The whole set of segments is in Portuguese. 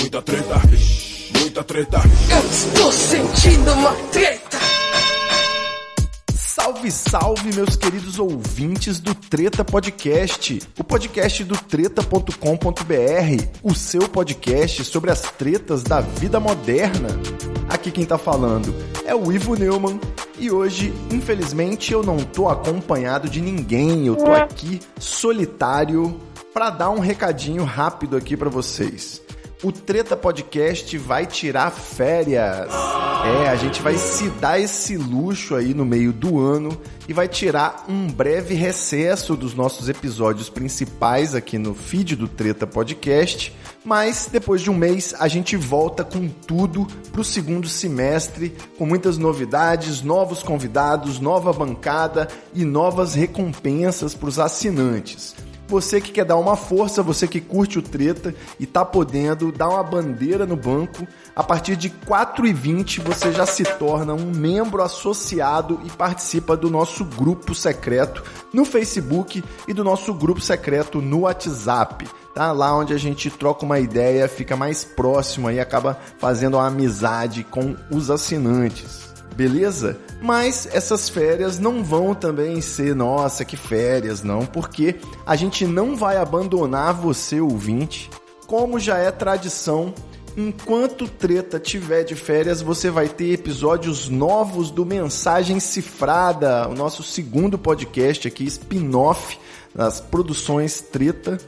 muita treta, muita treta. Eu estou sentindo uma treta. Salve, salve, meus queridos ouvintes do Treta Podcast, o podcast do treta.com.br, o seu podcast sobre as tretas da vida moderna. Aqui quem tá falando é o Ivo Neumann e hoje, infelizmente, eu não tô acompanhado de ninguém, eu tô aqui solitário para dar um recadinho rápido aqui para vocês o Treta Podcast vai tirar férias. É, a gente vai se dar esse luxo aí no meio do ano e vai tirar um breve recesso dos nossos episódios principais aqui no feed do Treta Podcast. Mas depois de um mês a gente volta com tudo para o segundo semestre, com muitas novidades, novos convidados, nova bancada e novas recompensas para os assinantes. Você que quer dar uma força, você que curte o treta e tá podendo dar uma bandeira no banco, a partir de 4,20 você já se torna um membro associado e participa do nosso grupo secreto no Facebook e do nosso grupo secreto no WhatsApp. Tá lá onde a gente troca uma ideia, fica mais próximo e acaba fazendo uma amizade com os assinantes beleza? Mas essas férias não vão também ser, nossa, que férias, não, porque a gente não vai abandonar você, ouvinte, como já é tradição. Enquanto Treta tiver de férias, você vai ter episódios novos do Mensagem Cifrada, o nosso segundo podcast aqui, spin-off das produções Treta.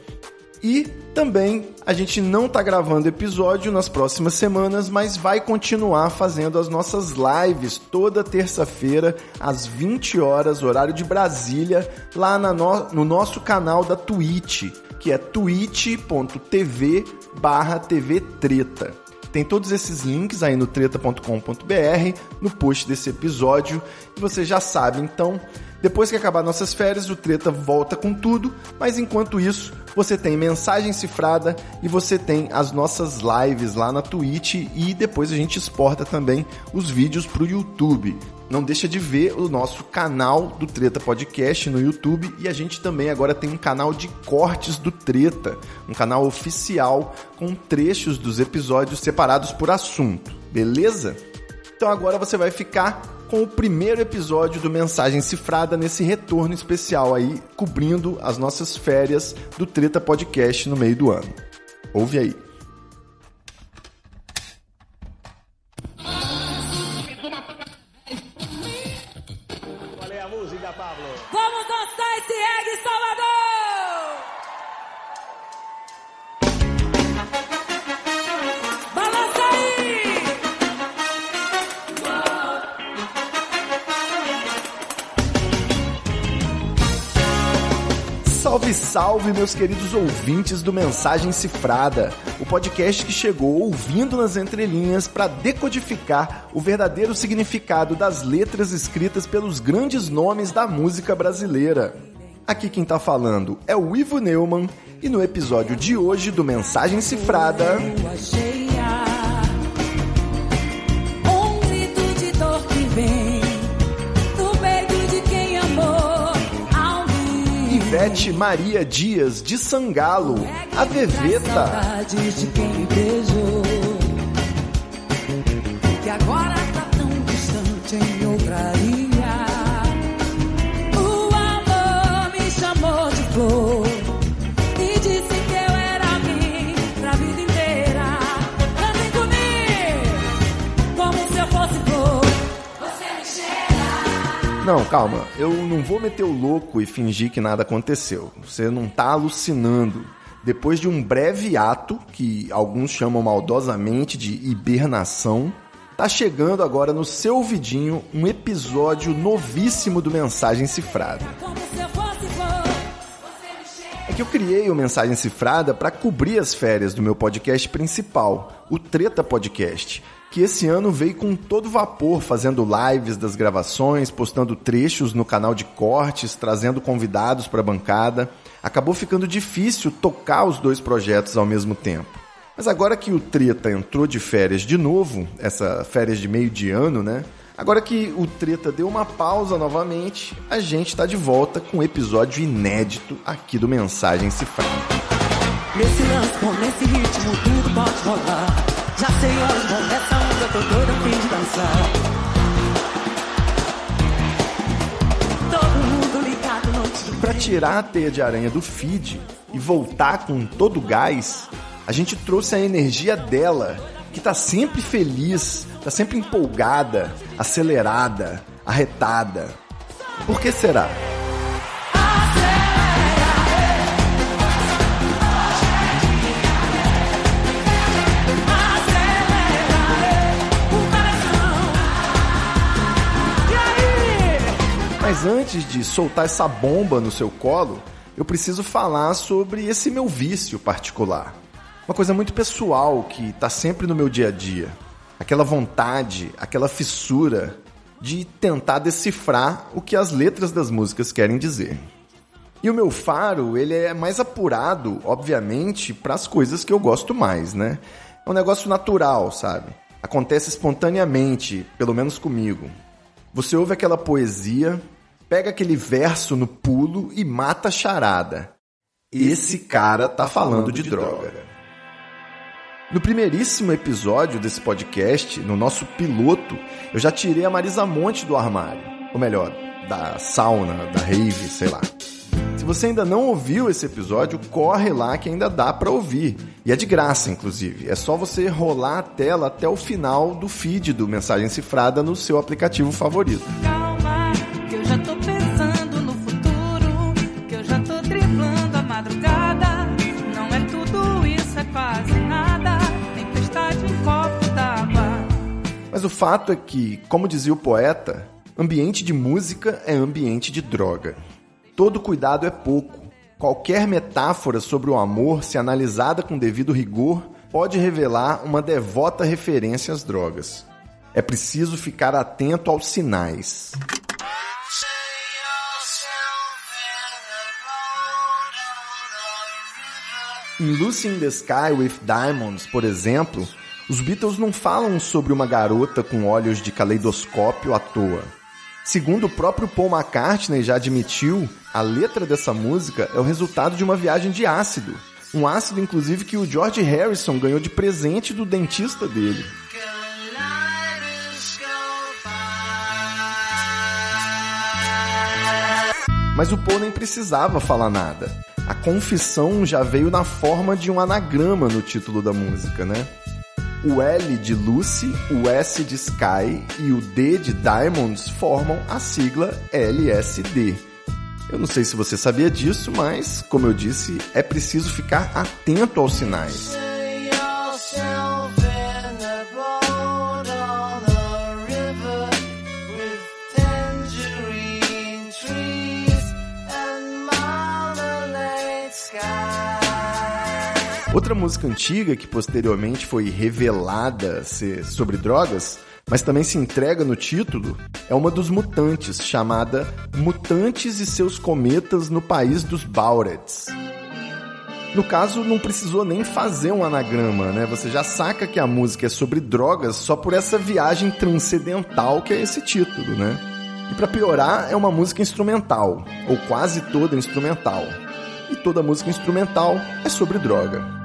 E também a gente não está gravando episódio nas próximas semanas, mas vai continuar fazendo as nossas lives toda terça-feira às 20 horas, horário de Brasília, lá no, no nosso canal da Twitch, que é twitch.tv barra TV Treta. Tem todos esses links aí no treta.com.br, no post desse episódio, e você já sabe, então depois que acabar nossas férias, o Treta volta com tudo, mas enquanto isso, você tem mensagem cifrada e você tem as nossas lives lá na Twitch e depois a gente exporta também os vídeos para o YouTube. Não deixa de ver o nosso canal do Treta Podcast no YouTube e a gente também agora tem um canal de cortes do Treta, um canal oficial com trechos dos episódios separados por assunto, beleza? Então agora você vai ficar com o primeiro episódio do Mensagem Cifrada nesse retorno especial aí, cobrindo as nossas férias do Treta Podcast no meio do ano. Ouve aí. Salve, salve, meus queridos ouvintes do Mensagem Cifrada, o podcast que chegou ouvindo nas entrelinhas para decodificar o verdadeiro significado das letras escritas pelos grandes nomes da música brasileira. Aqui quem tá falando é o Ivo Neumann e no episódio de hoje do Mensagem Cifrada. Ivete Maria Dias de Sangalo, a Veveta. Que agora tá tão distante em outra. Calma, eu não vou meter o louco e fingir que nada aconteceu. Você não tá alucinando. Depois de um breve ato, que alguns chamam maldosamente de hibernação, tá chegando agora no seu ouvidinho um episódio novíssimo do Mensagem Cifrada. É que eu criei o Mensagem Cifrada para cobrir as férias do meu podcast principal, o Treta Podcast, que esse ano veio com todo vapor, fazendo lives das gravações, postando trechos no canal de cortes, trazendo convidados para a bancada. Acabou ficando difícil tocar os dois projetos ao mesmo tempo. Mas agora que o Treta entrou de férias de novo, essa férias de meio de ano, né? Agora que o Treta deu uma pausa novamente, a gente está de volta com um episódio inédito aqui do Mensagem Cifrada. Nesse lance, bom, nesse ritmo, tudo pode rolar. Já sei onde vou, nessa onda, tô doido a fim de dançar. Todo mundo ligado, não te Para tirar a teia de aranha do feed e voltar com todo o gás, a gente trouxe a energia dela, que tá sempre feliz, tá sempre empolgada, acelerada, arretada. Por que será? Mas antes de soltar essa bomba no seu colo, eu preciso falar sobre esse meu vício particular. Uma coisa muito pessoal que está sempre no meu dia a dia. Aquela vontade, aquela fissura de tentar decifrar o que as letras das músicas querem dizer. E o meu faro, ele é mais apurado, obviamente, para as coisas que eu gosto mais, né? É um negócio natural, sabe? Acontece espontaneamente, pelo menos comigo. Você ouve aquela poesia, pega aquele verso no pulo e mata a charada. Esse cara tá falando de droga. No primeiríssimo episódio desse podcast, no nosso piloto, eu já tirei a Marisa Monte do armário. Ou melhor, da sauna, da rave, sei lá. Se você ainda não ouviu esse episódio, corre lá que ainda dá pra ouvir. E é de graça, inclusive. É só você rolar a tela até o final do feed do Mensagem Cifrada no seu aplicativo favorito. Mas o fato é que, como dizia o poeta, ambiente de música é ambiente de droga. Todo cuidado é pouco. Qualquer metáfora sobre o amor, se analisada com devido rigor, pode revelar uma devota referência às drogas. É preciso ficar atento aos sinais. Em Lucy in the Sky with Diamonds, por exemplo, os Beatles não falam sobre uma garota com olhos de caleidoscópio à toa. Segundo o próprio Paul McCartney já admitiu, a letra dessa música é o resultado de uma viagem de ácido. Um ácido, inclusive, que o George Harrison ganhou de presente do dentista dele. Mas o Paul nem precisava falar nada. A confissão já veio na forma de um anagrama no título da música, né? O L de Lucy, o S de Sky e o D de Diamonds formam a sigla LSD. Eu não sei se você sabia disso, mas, como eu disse, é preciso ficar atento aos sinais. Outra música antiga que posteriormente foi revelada ser sobre drogas, mas também se entrega no título, é uma dos Mutantes, chamada Mutantes e seus Cometas no País dos Baurets. No caso, não precisou nem fazer um anagrama, né? Você já saca que a música é sobre drogas só por essa viagem transcendental que é esse título, né? E para piorar, é uma música instrumental, ou quase toda instrumental. E toda música instrumental é sobre droga.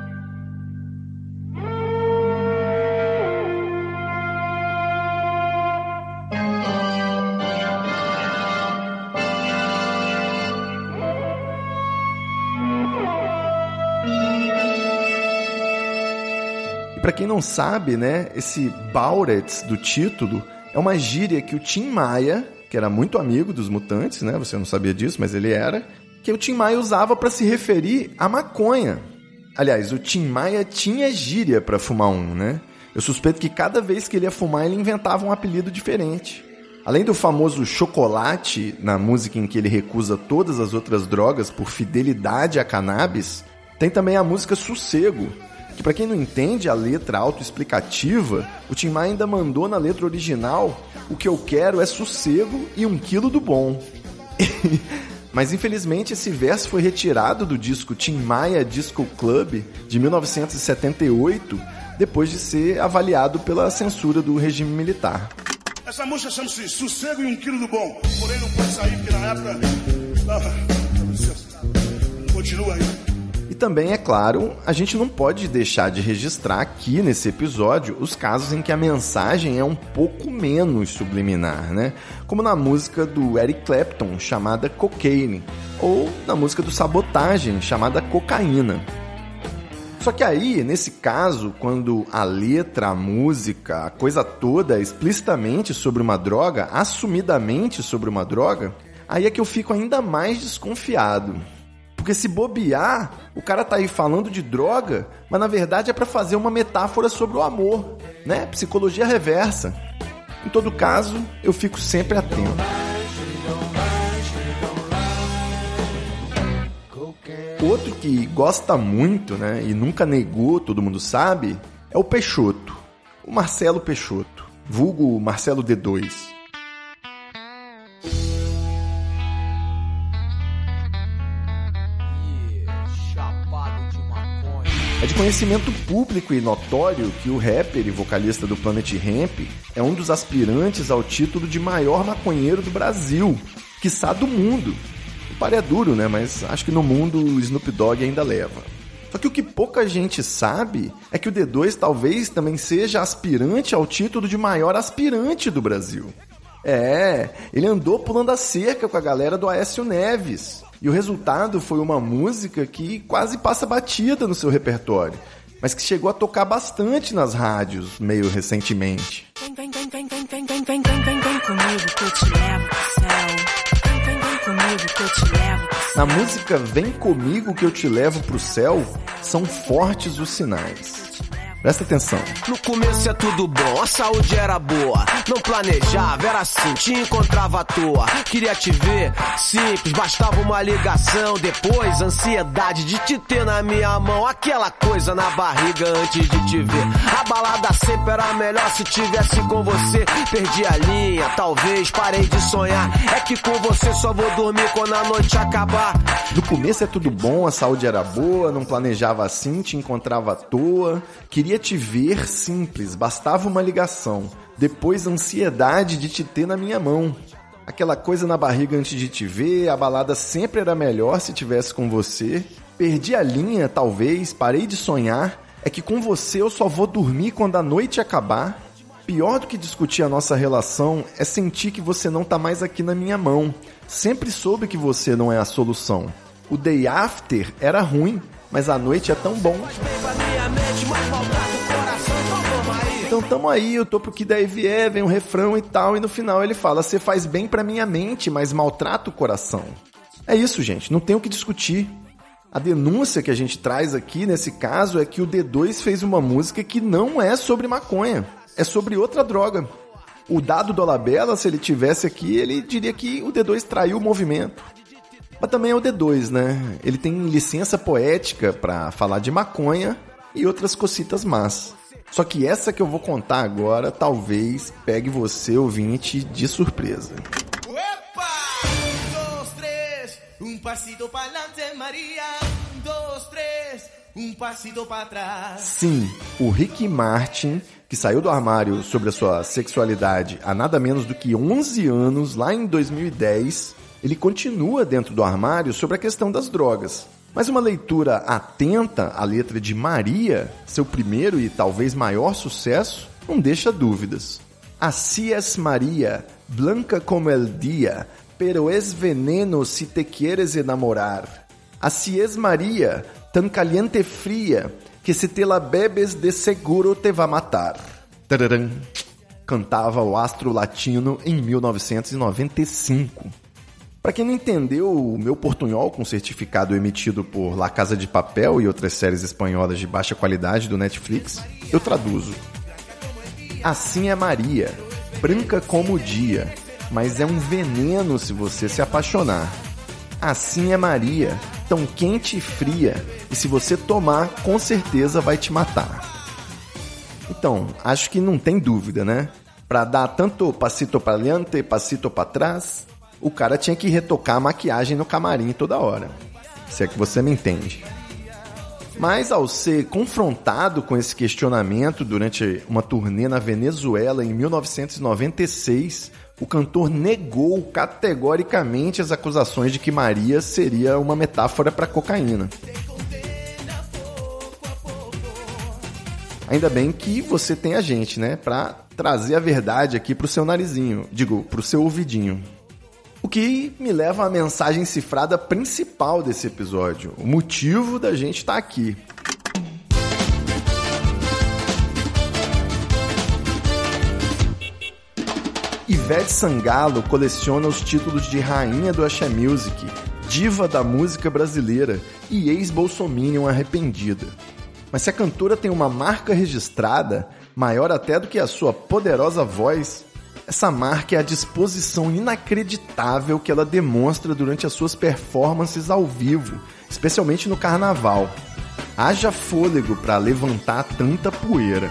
Quem não sabe, né, esse Baurets do título é uma gíria que o Tim Maia, que era muito amigo dos mutantes, né, você não sabia disso, mas ele era, que o Tim Maia usava para se referir à maconha. Aliás, o Tim Maia tinha gíria para fumar um, né? Eu suspeito que cada vez que ele ia fumar, ele inventava um apelido diferente. Além do famoso chocolate na música em que ele recusa todas as outras drogas por fidelidade à cannabis, tem também a música Sossego, que para quem não entende a letra autoexplicativa, o Tim Maia ainda mandou na letra original o que eu quero é sossego e um quilo do bom. Mas infelizmente esse verso foi retirado do disco Tim Maia Disco Club de 1978, depois de ser avaliado pela censura do regime militar. Essa música chama-se Sossego e um quilo do bom. Porém, não pode sair porque na época. Ah. Continua aí. Também, é claro, a gente não pode deixar de registrar aqui nesse episódio os casos em que a mensagem é um pouco menos subliminar, né? Como na música do Eric Clapton chamada Cocaine, ou na música do Sabotagem chamada Cocaína. Só que aí, nesse caso, quando a letra, a música, a coisa toda é explicitamente sobre uma droga, assumidamente sobre uma droga, aí é que eu fico ainda mais desconfiado. Porque se bobear, o cara tá aí falando de droga, mas na verdade é para fazer uma metáfora sobre o amor, né? Psicologia reversa. Em todo caso, eu fico sempre atento. Outro que gosta muito, né, e nunca negou, todo mundo sabe, é o Peixoto. O Marcelo Peixoto, vulgo Marcelo D2. É de conhecimento público e notório que o rapper e vocalista do Planet Hemp é um dos aspirantes ao título de maior maconheiro do Brasil, quiçá do mundo. O par é duro, né? Mas acho que no mundo o Snoop Dogg ainda leva. Só que o que pouca gente sabe é que o D2 talvez também seja aspirante ao título de maior aspirante do Brasil. É, ele andou pulando a cerca com a galera do Aécio Neves. E o resultado foi uma música que quase passa batida no seu repertório, mas que chegou a tocar bastante nas rádios meio recentemente. Vem, vem, vem, vem, vem, vem, vem, vem, vem, vem, vem comigo que eu te levo pro céu. Vem, vem, vem comigo que eu te levo pro céu. Na música Vem Comigo que eu te levo pro céu, são fortes os sinais. Presta atenção. No começo é tudo bom, a saúde era boa. Não planejava, era assim, te encontrava à toa. Queria te ver, simples, bastava uma ligação. Depois, ansiedade de te ter na minha mão. Aquela coisa na barriga antes de te ver. A balada sempre era melhor se tivesse com você. Perdi a linha, talvez parei de sonhar. É que com você só vou dormir quando a noite acabar. No começo é tudo bom, a saúde era boa, não planejava assim, te encontrava à toa. Queria te ver simples, bastava uma ligação. Depois ansiedade de te ter na minha mão. Aquela coisa na barriga antes de te ver, a balada sempre era melhor se tivesse com você. Perdi a linha, talvez, parei de sonhar. É que com você eu só vou dormir quando a noite acabar. Pior do que discutir a nossa relação é sentir que você não tá mais aqui na minha mão. Sempre soube que você não é a solução. O day after era ruim, mas a noite é tão bom. Então tamo aí, eu tô pro que daí vier, vem um refrão e tal, e no final ele fala: Você faz bem pra minha mente, mas maltrata o coração. É isso, gente, não tem o que discutir. A denúncia que a gente traz aqui nesse caso é que o D2 fez uma música que não é sobre maconha, é sobre outra droga. O dado do Alabella, se ele tivesse aqui, ele diria que o D2 traiu o movimento. Mas também é o D2, né? Ele tem licença poética para falar de maconha e outras cocitas más. Só que essa que eu vou contar agora talvez pegue você, ouvinte, de surpresa. Tres, un pasito para adelante, María. Un, dos, tres, un pasito para atrás. Sim, o Ricky Martin, que saiu do armário sobre a sua sexualidade há nada menos do que 11 anos, lá em 2010, ele continua dentro do armário sobre a questão das drogas. Mas uma leitura atenta à letra de Maria, seu primeiro e talvez maior sucesso, não deixa dúvidas. Así es María, blanca como el día, pero es veneno si te quieres enamorar. Así es María, tan caliente fría, que se te la bebes de seguro te va matar. Tararam. Cantava o astro latino em 1995. Para quem não entendeu o meu portunhol com certificado emitido por La Casa de Papel e outras séries espanholas de baixa qualidade do Netflix, eu traduzo. Assim é Maria, branca como o dia, mas é um veneno se você se apaixonar. Assim é Maria, tão quente e fria, e se você tomar, com certeza vai te matar. Então, acho que não tem dúvida, né? Para dar tanto passito para adiante, passito para trás, o cara tinha que retocar a maquiagem no camarim toda hora. Se é que você me entende. Mas ao ser confrontado com esse questionamento durante uma turnê na Venezuela em 1996, o cantor negou categoricamente as acusações de que Maria seria uma metáfora para cocaína. Ainda bem que você tem a gente, né? Pra trazer a verdade aqui pro seu narizinho. Digo, pro seu ouvidinho. O que me leva à mensagem cifrada principal desse episódio. O motivo da gente estar tá aqui. Ivete Sangalo coleciona os títulos de rainha do Axé Music, diva da música brasileira e ex-bolsominion arrependida. Mas se a cantora tem uma marca registrada, maior até do que a sua poderosa voz, essa marca é a disposição inacreditável que ela demonstra durante as suas performances ao vivo, especialmente no carnaval. Haja fôlego para levantar tanta poeira.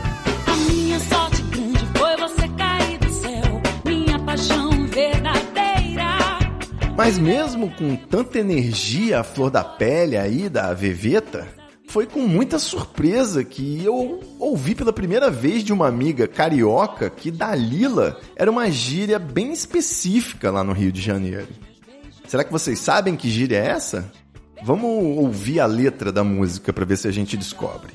Mas mesmo com tanta energia à flor da pele aí da Veveta, foi com muita surpresa que eu ouvi pela primeira vez de uma amiga carioca que Dalila era uma gíria bem específica lá no Rio de Janeiro. Será que vocês sabem que gíria é essa? Vamos ouvir a letra da música para ver se a gente descobre.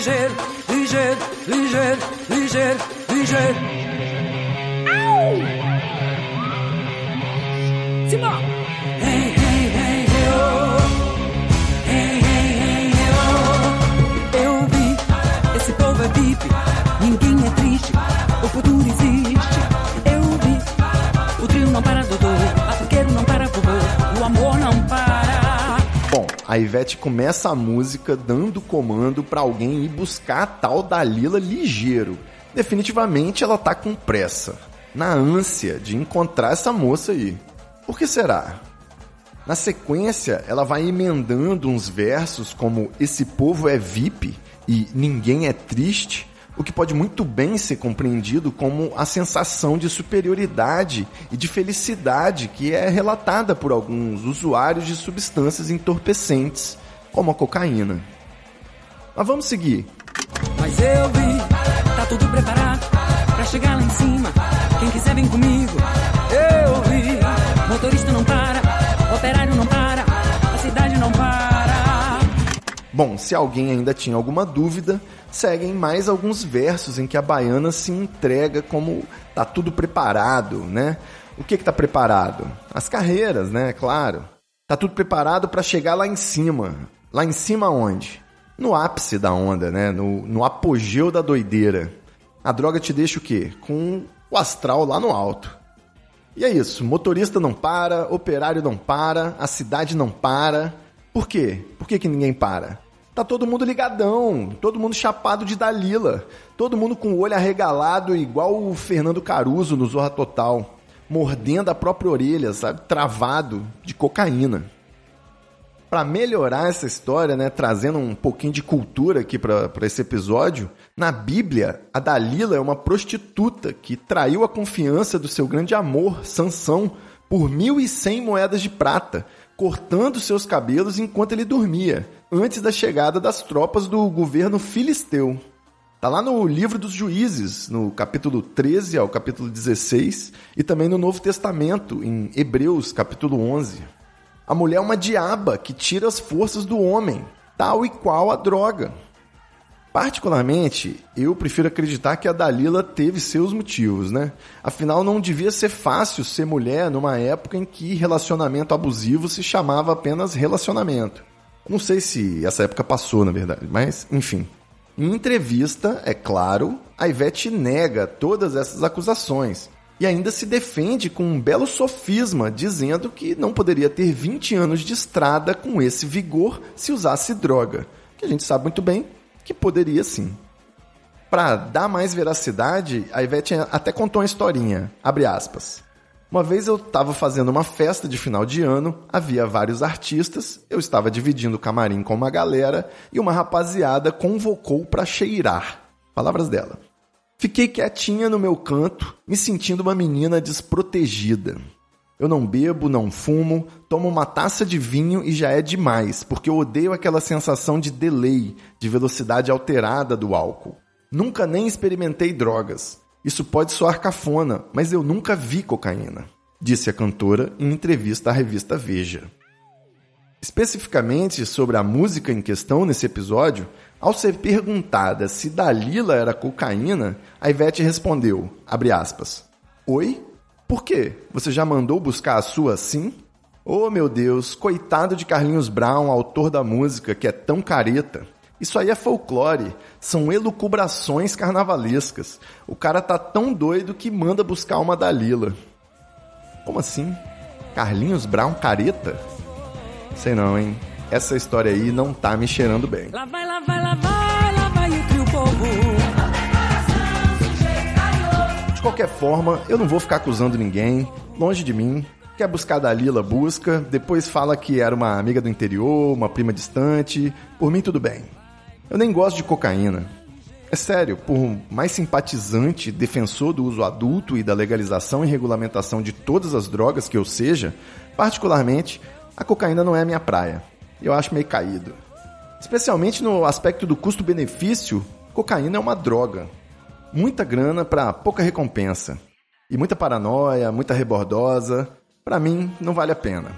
Ligeiro, ligeiro, ligeiro, ligeiro, ligeiro. A Ivete começa a música dando comando para alguém ir buscar a tal Dalila ligeiro. Definitivamente ela tá com pressa, na ânsia de encontrar essa moça aí. Por que será? Na sequência, ela vai emendando uns versos como Esse povo é VIP e Ninguém é triste, o que pode muito bem ser compreendido como a sensação de superioridade e de felicidade que é relatada por alguns usuários de substâncias entorpecentes, como a cocaína. Mas vamos seguir. Mas eu vi, tá tudo preparado pra chegar lá em cima. Quem quiser vem comigo. Eu vi, motorista não para, operário não para, a cidade não para. Bom, se alguém ainda tinha alguma dúvida, seguem mais alguns versos em que a baiana se entrega como tá tudo preparado, né? O que tá preparado? As carreiras, né? Claro. Tá tudo preparado para chegar lá em cima. Lá em cima onde? No ápice da onda, né? No, no apogeu da doideira. A droga te deixa o quê? Com o astral lá no alto. E é isso, motorista não para, operário não para, a cidade não para. Por quê? Por que, que ninguém para? Tá todo mundo ligadão, todo mundo chapado de Dalila, todo mundo com o olho arregalado igual o Fernando Caruso no Zorra Total, mordendo a própria orelha, sabe? Travado de cocaína. Para melhorar essa história, né, trazendo um pouquinho de cultura aqui para esse episódio, na Bíblia, a Dalila é uma prostituta que traiu a confiança do seu grande amor, Sansão, por 1.100 moedas de prata, cortando seus cabelos enquanto ele dormia, antes da chegada das tropas do governo filisteu. Tá lá no livro dos Juízes, no capítulo 13 ao capítulo 16, e também no Novo Testamento, em Hebreus, capítulo 11. A mulher é uma diaba que tira as forças do homem, tal e qual a droga. Particularmente, eu prefiro acreditar que a Dalila teve seus motivos, né? Afinal, não devia ser fácil ser mulher numa época em que relacionamento abusivo se chamava apenas relacionamento. Não sei se essa época passou, na verdade, mas enfim. Em entrevista, é claro, a Ivete nega todas essas acusações e ainda se defende com um belo sofisma, dizendo que não poderia ter 20 anos de estrada com esse vigor se usasse droga, que a gente sabe muito bem que poderia sim. Para dar mais veracidade, a Ivete até contou uma historinha, abre aspas. Uma vez eu estava fazendo uma festa de final de ano, havia vários artistas, eu estava dividindo o camarim com uma galera e uma rapaziada convocou para cheirar. Palavras dela. Fiquei quietinha no meu canto, me sentindo uma menina desprotegida. Eu não bebo, não fumo, tomo uma taça de vinho e já é demais, porque eu odeio aquela sensação de delay, de velocidade alterada do álcool. Nunca nem experimentei drogas. Isso pode soar cafona, mas eu nunca vi cocaína, disse a cantora em entrevista à revista Veja. Especificamente sobre a música em questão nesse episódio, ao ser perguntada se Dalila era cocaína, a Ivete respondeu, aspas, Oi? Por quê? Você já mandou buscar a sua assim? Oh, meu Deus, coitado de Carlinhos Brown, autor da música que é tão careta. Isso aí é folclore, são elucubrações carnavalescas. O cara tá tão doido que manda buscar uma Dalila. Como assim? Carlinhos Brown careta? Sei não, hein? Essa história aí não tá me cheirando bem. Lá vai, lá vai, lá vai, lá vai o povo. De qualquer forma, eu não vou ficar acusando ninguém, longe de mim. Quer buscar Dalila, busca. Depois fala que era uma amiga do interior, uma prima distante. Por mim, tudo bem. Eu nem gosto de cocaína. É sério, por mais simpatizante, defensor do uso adulto e da legalização e regulamentação de todas as drogas que eu seja, particularmente, a cocaína não é a minha praia. Eu acho meio caído. Especialmente no aspecto do custo-benefício, cocaína é uma droga muita grana para pouca recompensa. E muita paranoia, muita rebordosa. Para mim, não vale a pena.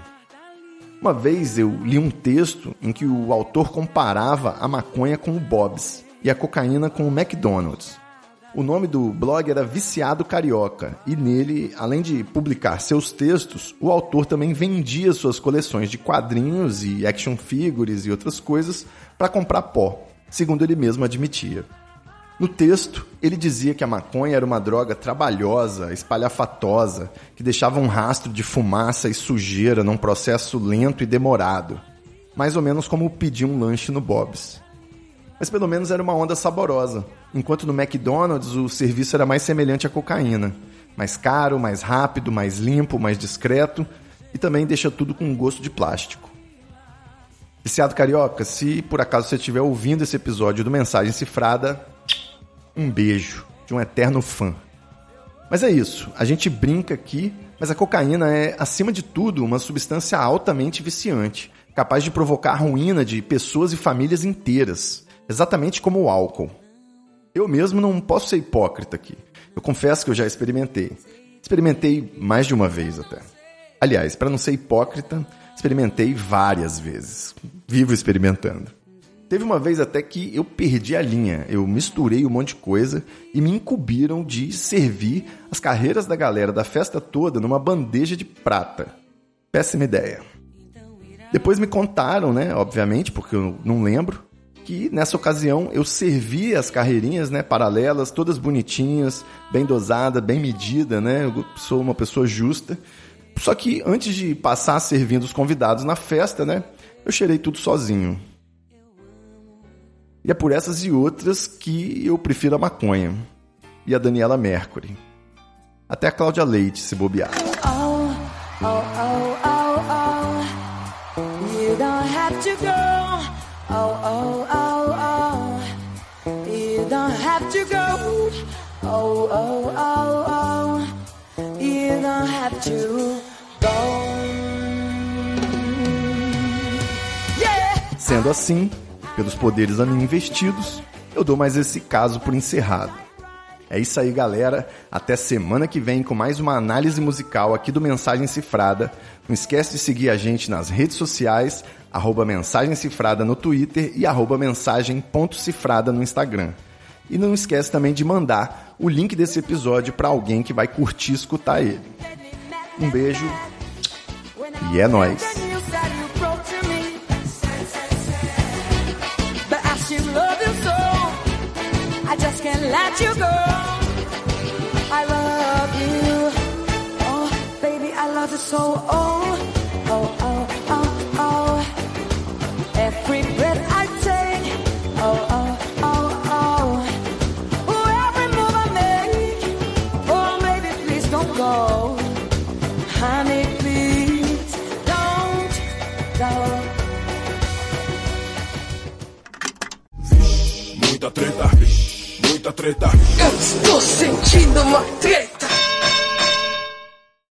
Uma vez eu li um texto em que o autor comparava a maconha com o Bob's e a cocaína com o McDonald's. O nome do blog era Viciado Carioca e nele, além de publicar seus textos, o autor também vendia suas coleções de quadrinhos e action figures e outras coisas para comprar pó, segundo ele mesmo admitia. No texto, ele dizia que a maconha era uma droga trabalhosa, espalhafatosa, que deixava um rastro de fumaça e sujeira num processo lento e demorado. Mais ou menos como pedir um lanche no Bob's. Mas pelo menos era uma onda saborosa, enquanto no McDonald's o serviço era mais semelhante à cocaína. Mais caro, mais rápido, mais limpo, mais discreto e também deixa tudo com um gosto de plástico. Viciado Carioca, se por acaso você estiver ouvindo esse episódio do Mensagem Cifrada, um beijo de um eterno fã. Mas é isso, a gente brinca aqui, mas a cocaína é, acima de tudo, uma substância altamente viciante, capaz de provocar a ruína de pessoas e famílias inteiras, exatamente como o álcool. Eu mesmo não posso ser hipócrita aqui. Eu confesso que eu já experimentei. Experimentei mais de uma vez até. Aliás, para não ser hipócrita, experimentei várias vezes. Vivo experimentando. Teve uma vez até que eu perdi a linha, eu misturei um monte de coisa e me incumbiram de servir as carreiras da galera da festa toda numa bandeja de prata. Péssima ideia. Depois me contaram, né, obviamente, porque eu não lembro, que nessa ocasião eu servi as carreirinhas, né, paralelas, todas bonitinhas, bem dosada, bem medida, né? Eu sou uma pessoa justa. Só que antes de passar servindo os convidados na festa, né, eu cheirei tudo sozinho. E é por essas e outras que eu prefiro a maconha. E a Daniela Mercury. Até a Cláudia Leite se bobear. Oh, oh, oh, oh, oh. You don't have to go. Oh, oh, oh, oh. You don't have to go. Oh, oh, oh, oh. You don't have to go. Sendo assim, pelos poderes a mim investidos, eu dou mais esse caso por encerrado. É isso aí, galera. Até semana que vem com mais uma análise musical aqui do Mensagem Cifrada. Não esquece de seguir a gente nas redes sociais, arroba Mensagem Cifrada no Twitter e arroba mensagem.cifrada no Instagram. E não esquece também de mandar o link desse episódio para alguém que vai curtir escutar ele. Um beijo e é nóis! I can't let you go. I love you. Oh, baby, I love you so. Oh, treta. Eu estou sentindo uma.